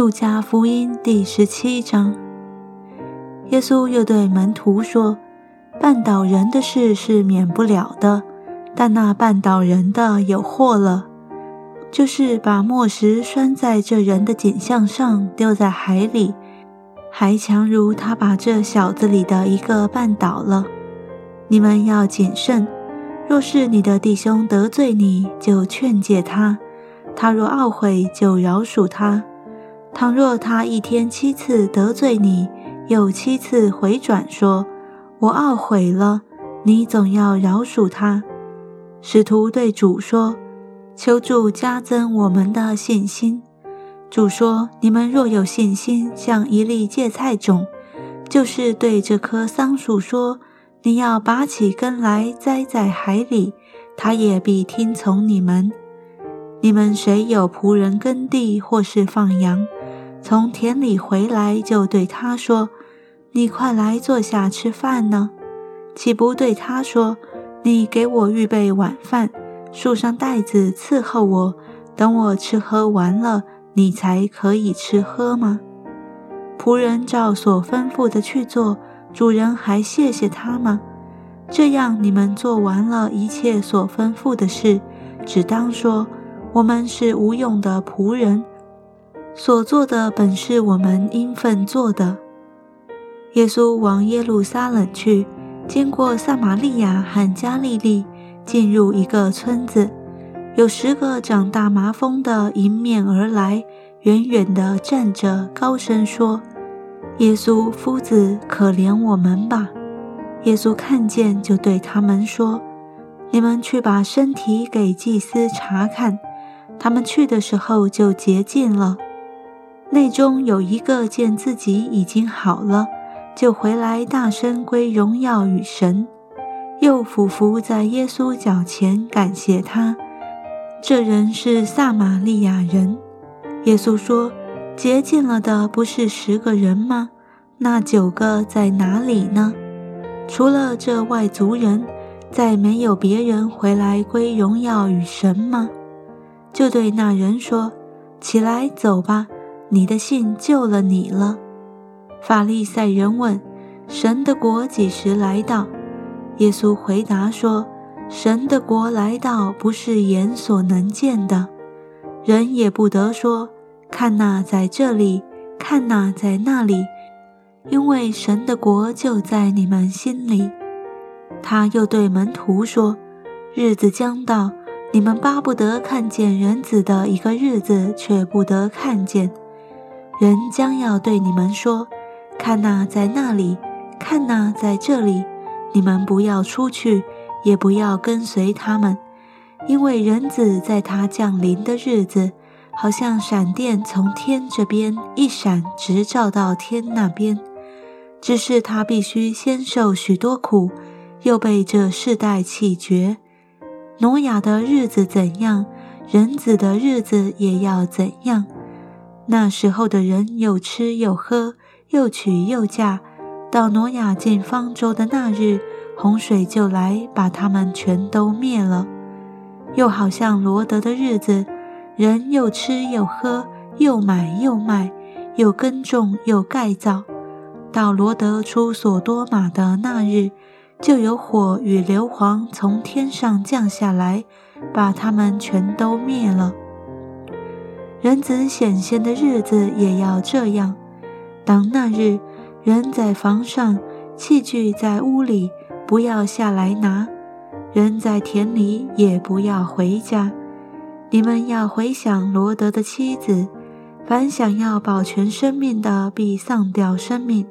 路加福音第十七章，耶稣又对门徒说：“绊倒人的事是免不了的，但那绊倒人的有祸了。就是把磨石拴在这人的颈项上，丢在海里，还强如他把这小子里的一个绊倒了。你们要谨慎。若是你的弟兄得罪你，就劝诫他；他若懊悔，就饶恕他。”倘若他一天七次得罪你，又七次回转说：“我懊悔了。”你总要饶恕他。使徒对主说：“求主加增我们的信心。”主说：“你们若有信心，像一粒芥菜种，就是对这棵桑树说：‘你要拔起根来栽在海里’，他也必听从你们。你们谁有仆人耕地，或是放羊？”从田里回来，就对他说：“你快来坐下吃饭呢。”岂不对他说：“你给我预备晚饭，束上带子伺候我，等我吃喝完了，你才可以吃喝吗？”仆人照所吩咐的去做，主人还谢谢他吗？这样，你们做完了一切所吩咐的事，只当说：“我们是无用的仆人。”所做的本是我们应份做的。耶稣往耶路撒冷去，经过撒玛利亚和加利利，进入一个村子，有十个长大麻风的迎面而来，远远地站着，高声说：“耶稣夫子，可怜我们吧！”耶稣看见，就对他们说：“你们去把身体给祭司查看。”他们去的时候，就洁净了。内中有一个见自己已经好了，就回来大声归荣耀与神，又俯伏在耶稣脚前感谢他。这人是撒玛利亚人。耶稣说：“洁净了的不是十个人吗？那九个在哪里呢？除了这外族人，再没有别人回来归荣耀与神吗？”就对那人说：“起来走吧。”你的信救了你了。法利赛人问：“神的国几时来到？”耶稣回答说：“神的国来到，不是眼所能见的，人也不得说：看那在这里，看那在那里，因为神的国就在你们心里。”他又对门徒说：“日子将到，你们巴不得看见人子的一个日子，却不得看见。”人将要对你们说：“看那在那里，看那在这里。”你们不要出去，也不要跟随他们，因为人子在他降临的日子，好像闪电从天这边一闪，直照到天那边。只是他必须先受许多苦，又被这世代弃绝。挪亚的日子怎样，人子的日子也要怎样。那时候的人又吃又喝，又娶又嫁。到挪亚进方舟的那日，洪水就来，把他们全都灭了。又好像罗德的日子，人又吃又喝，又买又卖，又耕种又盖造。到罗德出所多玛的那日，就有火与硫磺从天上降下来，把他们全都灭了。人子显现的日子也要这样。当那日，人在房上，器具在屋里，不要下来拿；人在田里，也不要回家。你们要回想罗德的妻子。凡想要保全生命的，必丧掉生命；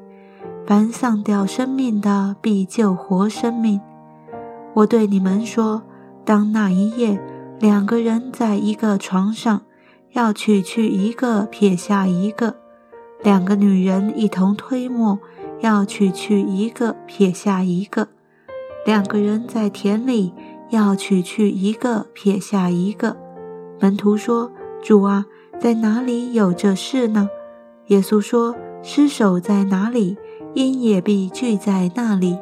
凡丧掉生命的，必救活生命。我对你们说，当那一夜，两个人在一个床上。要取去一个，撇下一个；两个女人一同推磨，要取去一个，撇下一个；两个人在田里，要取去一个，撇下一个。门徒说：“主啊，在哪里有这事呢？”耶稣说：“尸首在哪里，因也必聚在那里。”